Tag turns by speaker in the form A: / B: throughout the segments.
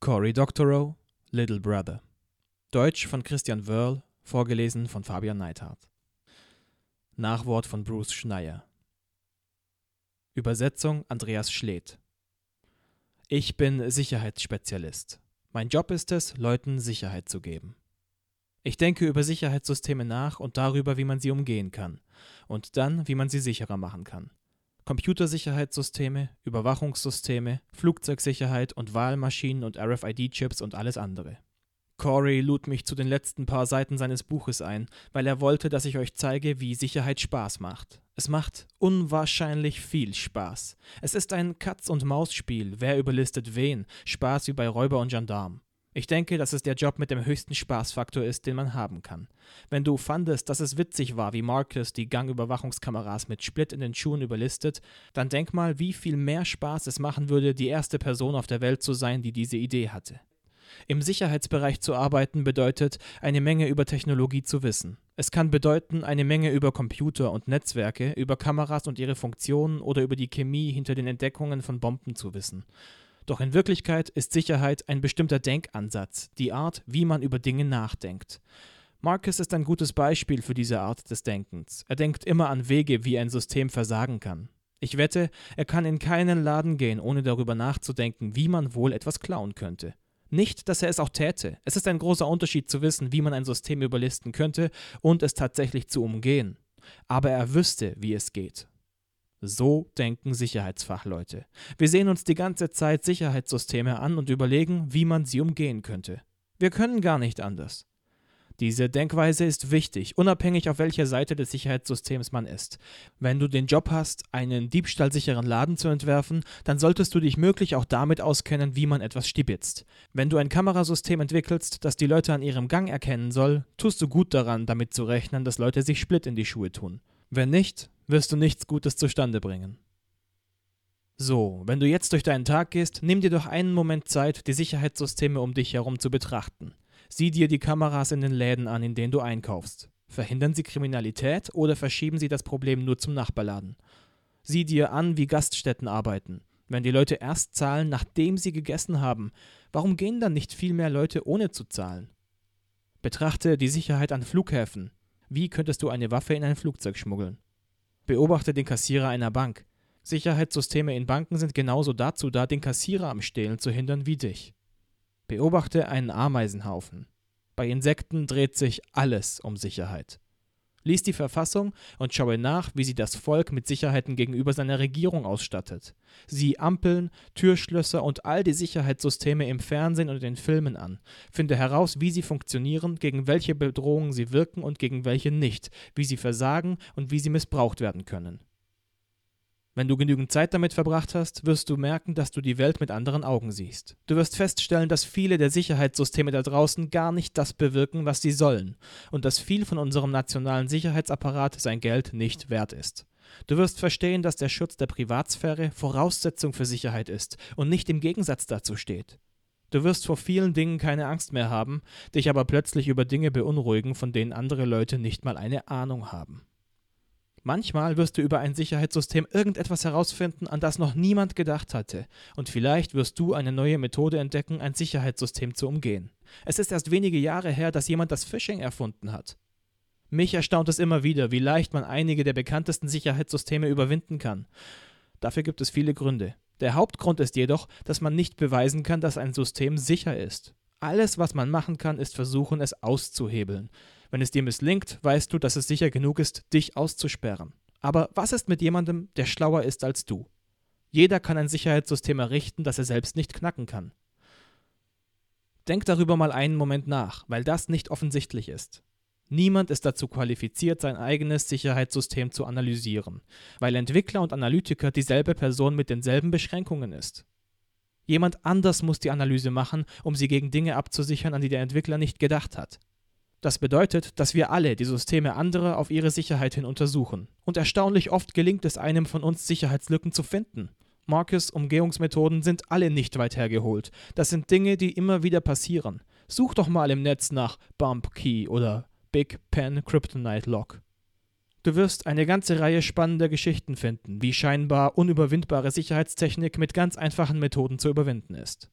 A: Cory Doctorow, Little Brother. Deutsch von Christian Wörl, vorgelesen von Fabian Neithardt. Nachwort von Bruce Schneier. Übersetzung Andreas Schledt. Ich bin Sicherheitsspezialist. Mein Job ist es, Leuten Sicherheit zu geben. Ich denke über Sicherheitssysteme nach und darüber, wie man sie umgehen kann und dann, wie man sie sicherer machen kann. Computersicherheitssysteme, Überwachungssysteme, Flugzeugsicherheit und Wahlmaschinen und RFID-Chips und alles andere. Corey lud mich zu den letzten paar Seiten seines Buches ein, weil er wollte, dass ich euch zeige, wie Sicherheit Spaß macht. Es macht unwahrscheinlich viel Spaß. Es ist ein Katz-und-Maus-Spiel, wer überlistet wen, Spaß wie bei Räuber und Gendarm. Ich denke, dass es der Job mit dem höchsten Spaßfaktor ist, den man haben kann. Wenn du fandest, dass es witzig war, wie Marcus die Gangüberwachungskameras mit Split in den Schuhen überlistet, dann denk mal, wie viel mehr Spaß es machen würde, die erste Person auf der Welt zu sein, die diese Idee hatte. Im Sicherheitsbereich zu arbeiten bedeutet, eine Menge über Technologie zu wissen. Es kann bedeuten, eine Menge über Computer und Netzwerke, über Kameras und ihre Funktionen oder über die Chemie hinter den Entdeckungen von Bomben zu wissen. Doch in Wirklichkeit ist Sicherheit ein bestimmter Denkansatz, die Art, wie man über Dinge nachdenkt. Marcus ist ein gutes Beispiel für diese Art des Denkens. Er denkt immer an Wege, wie ein System versagen kann. Ich wette, er kann in keinen Laden gehen, ohne darüber nachzudenken, wie man wohl etwas klauen könnte. Nicht, dass er es auch täte. Es ist ein großer Unterschied zu wissen, wie man ein System überlisten könnte und es tatsächlich zu umgehen. Aber er wüsste, wie es geht. So denken Sicherheitsfachleute. Wir sehen uns die ganze Zeit Sicherheitssysteme an und überlegen, wie man sie umgehen könnte. Wir können gar nicht anders. Diese Denkweise ist wichtig, unabhängig auf welcher Seite des Sicherheitssystems man ist. Wenn du den Job hast, einen diebstahlsicheren Laden zu entwerfen, dann solltest du dich möglich auch damit auskennen, wie man etwas stibitzt. Wenn du ein Kamerasystem entwickelst, das die Leute an ihrem Gang erkennen soll, tust du gut daran, damit zu rechnen, dass Leute sich Split in die Schuhe tun. Wenn nicht, wirst du nichts Gutes zustande bringen. So, wenn du jetzt durch deinen Tag gehst, nimm dir doch einen Moment Zeit, die Sicherheitssysteme um dich herum zu betrachten. Sieh dir die Kameras in den Läden an, in denen du einkaufst. Verhindern sie Kriminalität oder verschieben sie das Problem nur zum Nachbarladen? Sieh dir an, wie Gaststätten arbeiten. Wenn die Leute erst zahlen, nachdem sie gegessen haben, warum gehen dann nicht viel mehr Leute ohne zu zahlen? Betrachte die Sicherheit an Flughäfen. Wie könntest du eine Waffe in ein Flugzeug schmuggeln? Beobachte den Kassierer einer Bank. Sicherheitssysteme in Banken sind genauso dazu da, den Kassierer am Stehlen zu hindern wie dich. Beobachte einen Ameisenhaufen. Bei Insekten dreht sich alles um Sicherheit. Lies die Verfassung und schaue nach, wie sie das Volk mit Sicherheiten gegenüber seiner Regierung ausstattet. Sieh Ampeln, Türschlösser und all die Sicherheitssysteme im Fernsehen und in Filmen an. Finde heraus, wie sie funktionieren, gegen welche Bedrohungen sie wirken und gegen welche nicht, wie sie versagen und wie sie missbraucht werden können. Wenn du genügend Zeit damit verbracht hast, wirst du merken, dass du die Welt mit anderen Augen siehst. Du wirst feststellen, dass viele der Sicherheitssysteme da draußen gar nicht das bewirken, was sie sollen, und dass viel von unserem nationalen Sicherheitsapparat sein Geld nicht wert ist. Du wirst verstehen, dass der Schutz der Privatsphäre Voraussetzung für Sicherheit ist und nicht im Gegensatz dazu steht. Du wirst vor vielen Dingen keine Angst mehr haben, dich aber plötzlich über Dinge beunruhigen, von denen andere Leute nicht mal eine Ahnung haben. Manchmal wirst du über ein Sicherheitssystem irgendetwas herausfinden, an das noch niemand gedacht hatte, und vielleicht wirst du eine neue Methode entdecken, ein Sicherheitssystem zu umgehen. Es ist erst wenige Jahre her, dass jemand das Phishing erfunden hat. Mich erstaunt es immer wieder, wie leicht man einige der bekanntesten Sicherheitssysteme überwinden kann. Dafür gibt es viele Gründe. Der Hauptgrund ist jedoch, dass man nicht beweisen kann, dass ein System sicher ist. Alles, was man machen kann, ist versuchen, es auszuhebeln. Wenn es dir misslingt, weißt du, dass es sicher genug ist, dich auszusperren. Aber was ist mit jemandem, der schlauer ist als du? Jeder kann ein Sicherheitssystem errichten, das er selbst nicht knacken kann. Denk darüber mal einen Moment nach, weil das nicht offensichtlich ist. Niemand ist dazu qualifiziert, sein eigenes Sicherheitssystem zu analysieren, weil Entwickler und Analytiker dieselbe Person mit denselben Beschränkungen ist. Jemand anders muss die Analyse machen, um sie gegen Dinge abzusichern, an die der Entwickler nicht gedacht hat. Das bedeutet, dass wir alle die Systeme anderer auf ihre Sicherheit hin untersuchen. Und erstaunlich oft gelingt es einem von uns, Sicherheitslücken zu finden. Marcus Umgehungsmethoden sind alle nicht weit hergeholt. Das sind Dinge, die immer wieder passieren. Such doch mal im Netz nach Bump Key oder Big Pen Kryptonite Lock. Du wirst eine ganze Reihe spannender Geschichten finden, wie scheinbar unüberwindbare Sicherheitstechnik mit ganz einfachen Methoden zu überwinden ist.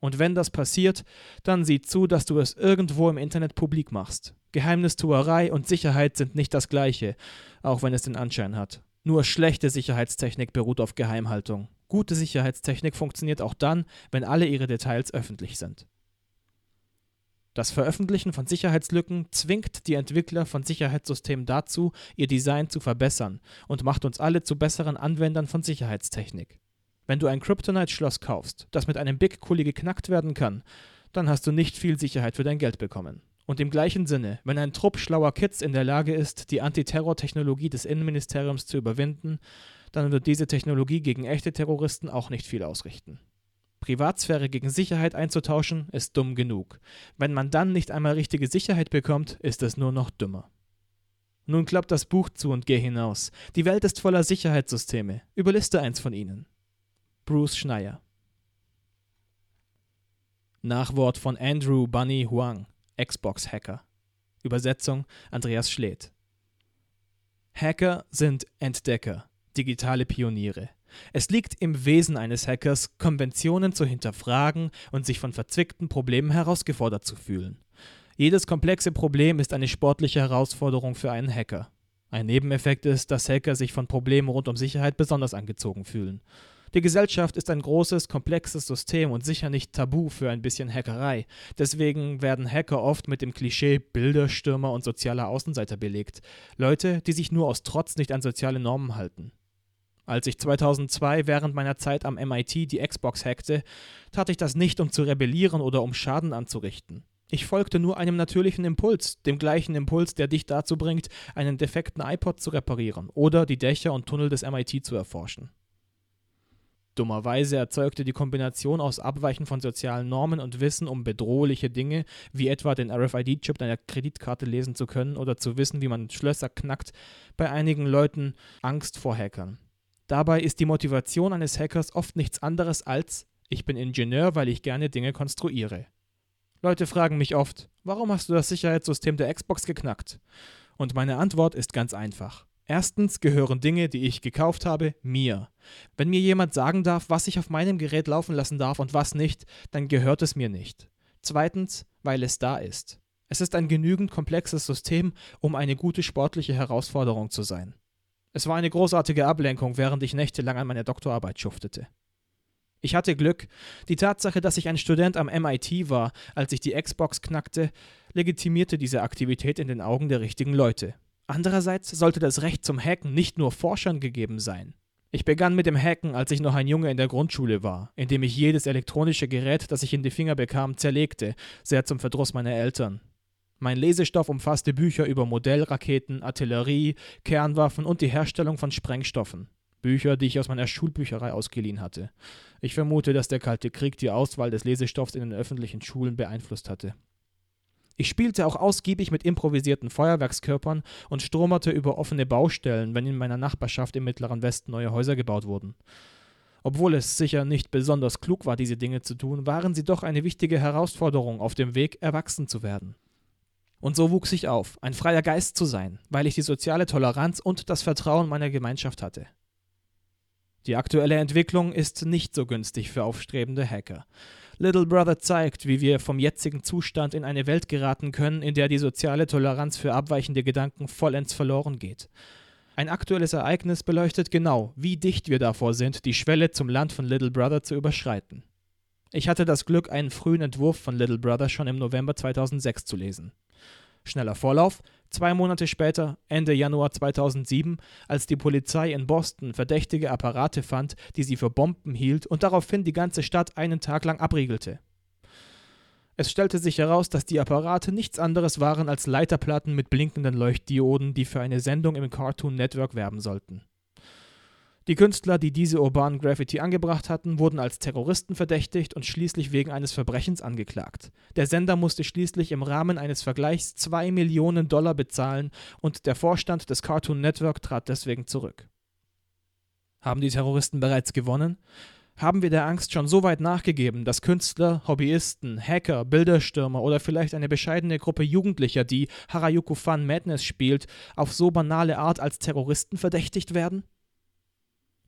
A: Und wenn das passiert, dann sieh zu, dass du es irgendwo im Internet publik machst. Geheimnistuerei und Sicherheit sind nicht das gleiche, auch wenn es den Anschein hat. Nur schlechte Sicherheitstechnik beruht auf Geheimhaltung. Gute Sicherheitstechnik funktioniert auch dann, wenn alle ihre Details öffentlich sind. Das Veröffentlichen von Sicherheitslücken zwingt die Entwickler von Sicherheitssystemen dazu, ihr Design zu verbessern und macht uns alle zu besseren Anwendern von Sicherheitstechnik. Wenn du ein Kryptonite-Schloss kaufst, das mit einem Big Kuli geknackt werden kann, dann hast du nicht viel Sicherheit für dein Geld bekommen. Und im gleichen Sinne, wenn ein Trupp schlauer Kids in der Lage ist, die Antiterror-Technologie des Innenministeriums zu überwinden, dann wird diese Technologie gegen echte Terroristen auch nicht viel ausrichten. Privatsphäre gegen Sicherheit einzutauschen, ist dumm genug. Wenn man dann nicht einmal richtige Sicherheit bekommt, ist es nur noch dümmer. Nun klapp das Buch zu und geh hinaus. Die Welt ist voller Sicherheitssysteme. Überliste eins von ihnen. Bruce Schneier. Nachwort von Andrew Bunny Huang, Xbox-Hacker. Übersetzung Andreas Schledt. Hacker sind Entdecker, digitale Pioniere. Es liegt im Wesen eines Hackers, Konventionen zu hinterfragen und sich von verzwickten Problemen herausgefordert zu fühlen. Jedes komplexe Problem ist eine sportliche Herausforderung für einen Hacker. Ein Nebeneffekt ist, dass Hacker sich von Problemen rund um Sicherheit besonders angezogen fühlen. Die Gesellschaft ist ein großes, komplexes System und sicher nicht tabu für ein bisschen Hackerei. Deswegen werden Hacker oft mit dem Klischee Bilderstürmer und sozialer Außenseiter belegt. Leute, die sich nur aus Trotz nicht an soziale Normen halten. Als ich 2002 während meiner Zeit am MIT die Xbox hackte, tat ich das nicht, um zu rebellieren oder um Schaden anzurichten. Ich folgte nur einem natürlichen Impuls, dem gleichen Impuls, der dich dazu bringt, einen defekten iPod zu reparieren oder die Dächer und Tunnel des MIT zu erforschen. Dummerweise erzeugte die Kombination aus Abweichen von sozialen Normen und Wissen um bedrohliche Dinge, wie etwa den RFID-Chip deiner Kreditkarte lesen zu können oder zu wissen, wie man Schlösser knackt, bei einigen Leuten Angst vor Hackern. Dabei ist die Motivation eines Hackers oft nichts anderes als ich bin Ingenieur, weil ich gerne Dinge konstruiere. Leute fragen mich oft, warum hast du das Sicherheitssystem der Xbox geknackt? Und meine Antwort ist ganz einfach. Erstens gehören Dinge, die ich gekauft habe, mir. Wenn mir jemand sagen darf, was ich auf meinem Gerät laufen lassen darf und was nicht, dann gehört es mir nicht. Zweitens, weil es da ist. Es ist ein genügend komplexes System, um eine gute sportliche Herausforderung zu sein. Es war eine großartige Ablenkung, während ich nächtelang an meiner Doktorarbeit schuftete. Ich hatte Glück. Die Tatsache, dass ich ein Student am MIT war, als ich die Xbox knackte, legitimierte diese Aktivität in den Augen der richtigen Leute. Andererseits sollte das Recht zum Hacken nicht nur Forschern gegeben sein. Ich begann mit dem Hacken, als ich noch ein Junge in der Grundschule war, indem ich jedes elektronische Gerät, das ich in die Finger bekam, zerlegte, sehr zum Verdruss meiner Eltern. Mein Lesestoff umfasste Bücher über Modellraketen, Artillerie, Kernwaffen und die Herstellung von Sprengstoffen. Bücher, die ich aus meiner Schulbücherei ausgeliehen hatte. Ich vermute, dass der Kalte Krieg die Auswahl des Lesestoffs in den öffentlichen Schulen beeinflusst hatte. Ich spielte auch ausgiebig mit improvisierten Feuerwerkskörpern und stromerte über offene Baustellen, wenn in meiner Nachbarschaft im Mittleren Westen neue Häuser gebaut wurden. Obwohl es sicher nicht besonders klug war, diese Dinge zu tun, waren sie doch eine wichtige Herausforderung auf dem Weg, erwachsen zu werden. Und so wuchs ich auf, ein freier Geist zu sein, weil ich die soziale Toleranz und das Vertrauen meiner Gemeinschaft hatte. Die aktuelle Entwicklung ist nicht so günstig für aufstrebende Hacker. Little Brother zeigt, wie wir vom jetzigen Zustand in eine Welt geraten können, in der die soziale Toleranz für abweichende Gedanken vollends verloren geht. Ein aktuelles Ereignis beleuchtet genau, wie dicht wir davor sind, die Schwelle zum Land von Little Brother zu überschreiten. Ich hatte das Glück, einen frühen Entwurf von Little Brother schon im November 2006 zu lesen. Schneller Vorlauf, Zwei Monate später, Ende Januar 2007, als die Polizei in Boston verdächtige Apparate fand, die sie für Bomben hielt und daraufhin die ganze Stadt einen Tag lang abriegelte. Es stellte sich heraus, dass die Apparate nichts anderes waren als Leiterplatten mit blinkenden Leuchtdioden, die für eine Sendung im Cartoon Network werben sollten. Die Künstler, die diese urbanen Graffiti angebracht hatten, wurden als Terroristen verdächtigt und schließlich wegen eines Verbrechens angeklagt. Der Sender musste schließlich im Rahmen eines Vergleichs zwei Millionen Dollar bezahlen und der Vorstand des Cartoon Network trat deswegen zurück. Haben die Terroristen bereits gewonnen? Haben wir der Angst schon so weit nachgegeben, dass Künstler, Hobbyisten, Hacker, Bilderstürmer oder vielleicht eine bescheidene Gruppe Jugendlicher, die Harajuku Fun Madness spielt, auf so banale Art als Terroristen verdächtigt werden?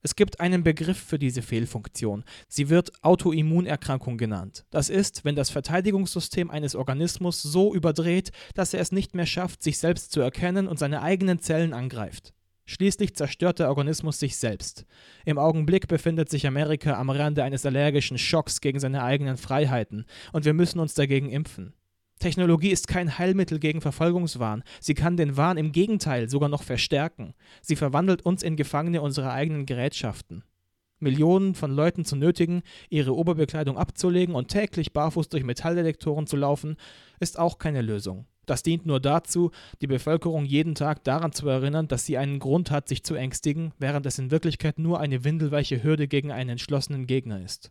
A: Es gibt einen Begriff für diese Fehlfunktion. Sie wird Autoimmunerkrankung genannt. Das ist, wenn das Verteidigungssystem eines Organismus so überdreht, dass er es nicht mehr schafft, sich selbst zu erkennen und seine eigenen Zellen angreift. Schließlich zerstört der Organismus sich selbst. Im Augenblick befindet sich Amerika am Rande eines allergischen Schocks gegen seine eigenen Freiheiten, und wir müssen uns dagegen impfen. Technologie ist kein Heilmittel gegen Verfolgungswahn. Sie kann den Wahn im Gegenteil sogar noch verstärken. Sie verwandelt uns in Gefangene unserer eigenen Gerätschaften. Millionen von Leuten zu nötigen, ihre Oberbekleidung abzulegen und täglich barfuß durch Metalldetektoren zu laufen, ist auch keine Lösung. Das dient nur dazu, die Bevölkerung jeden Tag daran zu erinnern, dass sie einen Grund hat, sich zu ängstigen, während es in Wirklichkeit nur eine windelweiche Hürde gegen einen entschlossenen Gegner ist.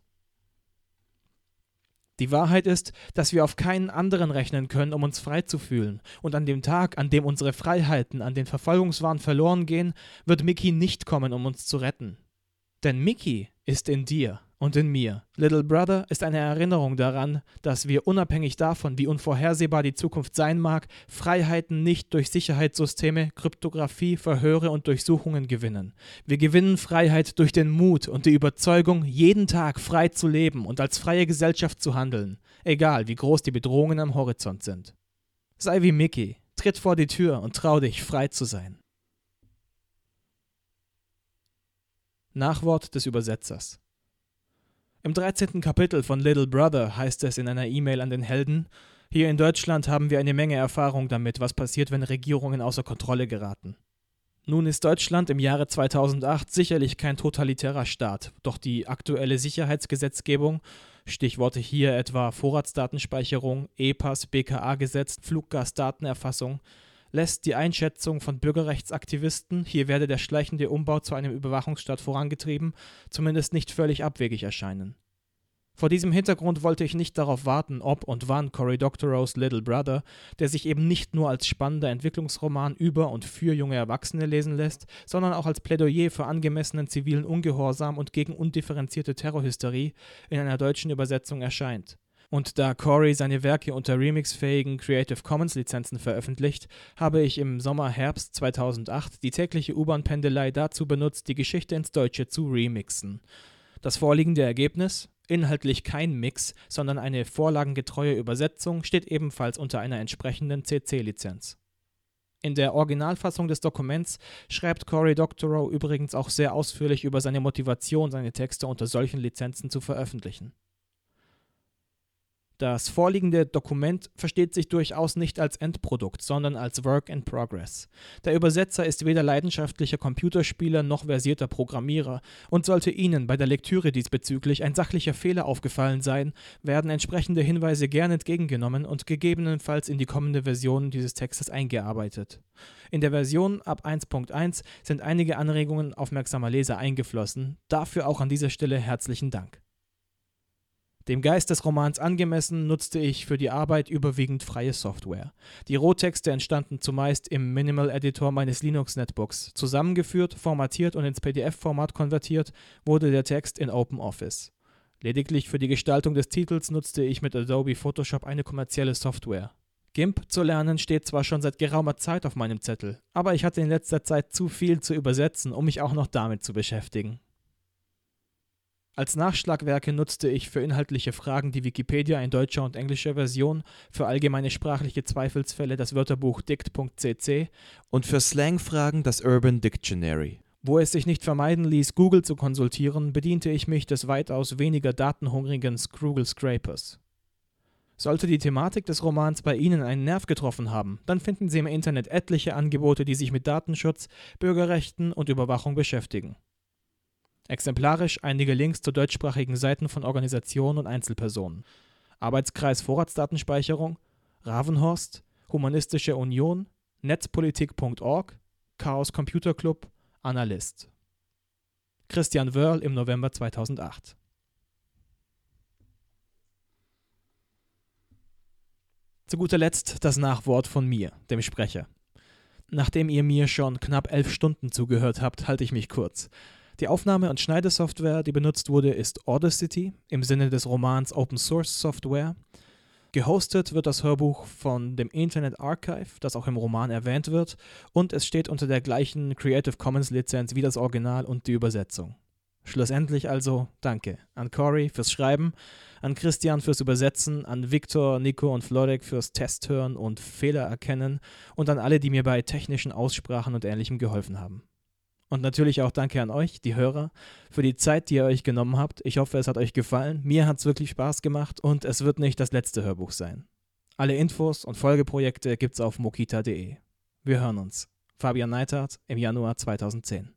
A: Die Wahrheit ist, dass wir auf keinen anderen rechnen können, um uns frei zu fühlen. Und an dem Tag, an dem unsere Freiheiten an den Verfolgungswahn verloren gehen, wird Mickey nicht kommen, um uns zu retten. Denn Mickey ist in dir und in mir. Little Brother ist eine Erinnerung daran, dass wir unabhängig davon, wie unvorhersehbar die Zukunft sein mag, Freiheiten nicht durch Sicherheitssysteme, Kryptographie, Verhöre und Durchsuchungen gewinnen. Wir gewinnen Freiheit durch den Mut und die Überzeugung, jeden Tag frei zu leben und als freie Gesellschaft zu handeln, egal wie groß die Bedrohungen am Horizont sind. Sei wie Mickey, tritt vor die Tür und trau dich, frei zu sein. Nachwort des Übersetzers im 13. Kapitel von Little Brother heißt es in einer E-Mail an den Helden, hier in Deutschland haben wir eine Menge Erfahrung damit, was passiert, wenn Regierungen außer Kontrolle geraten. Nun ist Deutschland im Jahre 2008 sicherlich kein totalitärer Staat, doch die aktuelle Sicherheitsgesetzgebung, Stichworte hier etwa Vorratsdatenspeicherung, EPAS, BKA-Gesetz, Fluggastdatenerfassung, lässt die Einschätzung von Bürgerrechtsaktivisten, hier werde der schleichende Umbau zu einem Überwachungsstaat vorangetrieben, zumindest nicht völlig abwegig erscheinen. Vor diesem Hintergrund wollte ich nicht darauf warten, ob und wann Cory Doctorow's Little Brother, der sich eben nicht nur als spannender Entwicklungsroman über und für junge Erwachsene lesen lässt, sondern auch als Plädoyer für angemessenen zivilen Ungehorsam und gegen undifferenzierte Terrorhysterie in einer deutschen Übersetzung erscheint. Und da Corey seine Werke unter remixfähigen Creative Commons Lizenzen veröffentlicht, habe ich im Sommer-Herbst 2008 die tägliche U-Bahn-Pendelei dazu benutzt, die Geschichte ins Deutsche zu remixen. Das vorliegende Ergebnis, inhaltlich kein Mix, sondern eine vorlagengetreue Übersetzung, steht ebenfalls unter einer entsprechenden CC-Lizenz. In der Originalfassung des Dokuments schreibt Cory Doctorow übrigens auch sehr ausführlich über seine Motivation, seine Texte unter solchen Lizenzen zu veröffentlichen. Das vorliegende Dokument versteht sich durchaus nicht als Endprodukt, sondern als Work in Progress. Der Übersetzer ist weder leidenschaftlicher Computerspieler noch versierter Programmierer und sollte Ihnen bei der Lektüre diesbezüglich ein sachlicher Fehler aufgefallen sein, werden entsprechende Hinweise gern entgegengenommen und gegebenenfalls in die kommende Version dieses Textes eingearbeitet. In der Version ab 1.1 sind einige Anregungen aufmerksamer Leser eingeflossen, dafür auch an dieser Stelle herzlichen Dank. Dem Geist des Romans angemessen nutzte ich für die Arbeit überwiegend freie Software. Die Rohtexte entstanden zumeist im Minimal Editor meines Linux-Netbooks. Zusammengeführt, formatiert und ins PDF-Format konvertiert wurde der Text in OpenOffice. Lediglich für die Gestaltung des Titels nutzte ich mit Adobe Photoshop eine kommerzielle Software. GIMP zu lernen steht zwar schon seit geraumer Zeit auf meinem Zettel, aber ich hatte in letzter Zeit zu viel zu übersetzen, um mich auch noch damit zu beschäftigen. Als Nachschlagwerke nutzte ich für inhaltliche Fragen die Wikipedia in deutscher und englischer Version, für allgemeine sprachliche Zweifelsfälle das Wörterbuch dict.cc
B: und für Slangfragen das Urban Dictionary.
A: Wo es sich nicht vermeiden ließ, Google zu konsultieren, bediente ich mich des weitaus weniger datenhungrigen Scroogle Scrapers. Sollte die Thematik des Romans bei Ihnen einen Nerv getroffen haben, dann finden Sie im Internet etliche Angebote, die sich mit Datenschutz, Bürgerrechten und Überwachung beschäftigen. Exemplarisch einige Links zu deutschsprachigen Seiten von Organisationen und Einzelpersonen. Arbeitskreis Vorratsdatenspeicherung, Ravenhorst, Humanistische Union, Netzpolitik.org, Chaos Computer Club, Analyst. Christian Wörl im November 2008. Zu guter Letzt das Nachwort von mir, dem Sprecher. Nachdem ihr mir schon knapp elf Stunden zugehört habt, halte ich mich kurz. Die Aufnahme- und Schneidesoftware, die benutzt wurde, ist Audacity im Sinne des Romans Open Source Software. Gehostet wird das Hörbuch von dem Internet Archive, das auch im Roman erwähnt wird, und es steht unter der gleichen Creative Commons Lizenz wie das Original und die Übersetzung. Schlussendlich also danke an Cory fürs Schreiben, an Christian fürs Übersetzen, an Viktor, Nico und Florek fürs Testhören und Fehler erkennen und an alle, die mir bei technischen Aussprachen und ähnlichem geholfen haben. Und natürlich auch danke an euch, die Hörer, für die Zeit, die ihr euch genommen habt. Ich hoffe, es hat euch gefallen. Mir hat es wirklich Spaß gemacht und es wird nicht das letzte Hörbuch sein. Alle Infos und Folgeprojekte gibt's auf mokita.de. Wir hören uns. Fabian Neithardt im Januar 2010.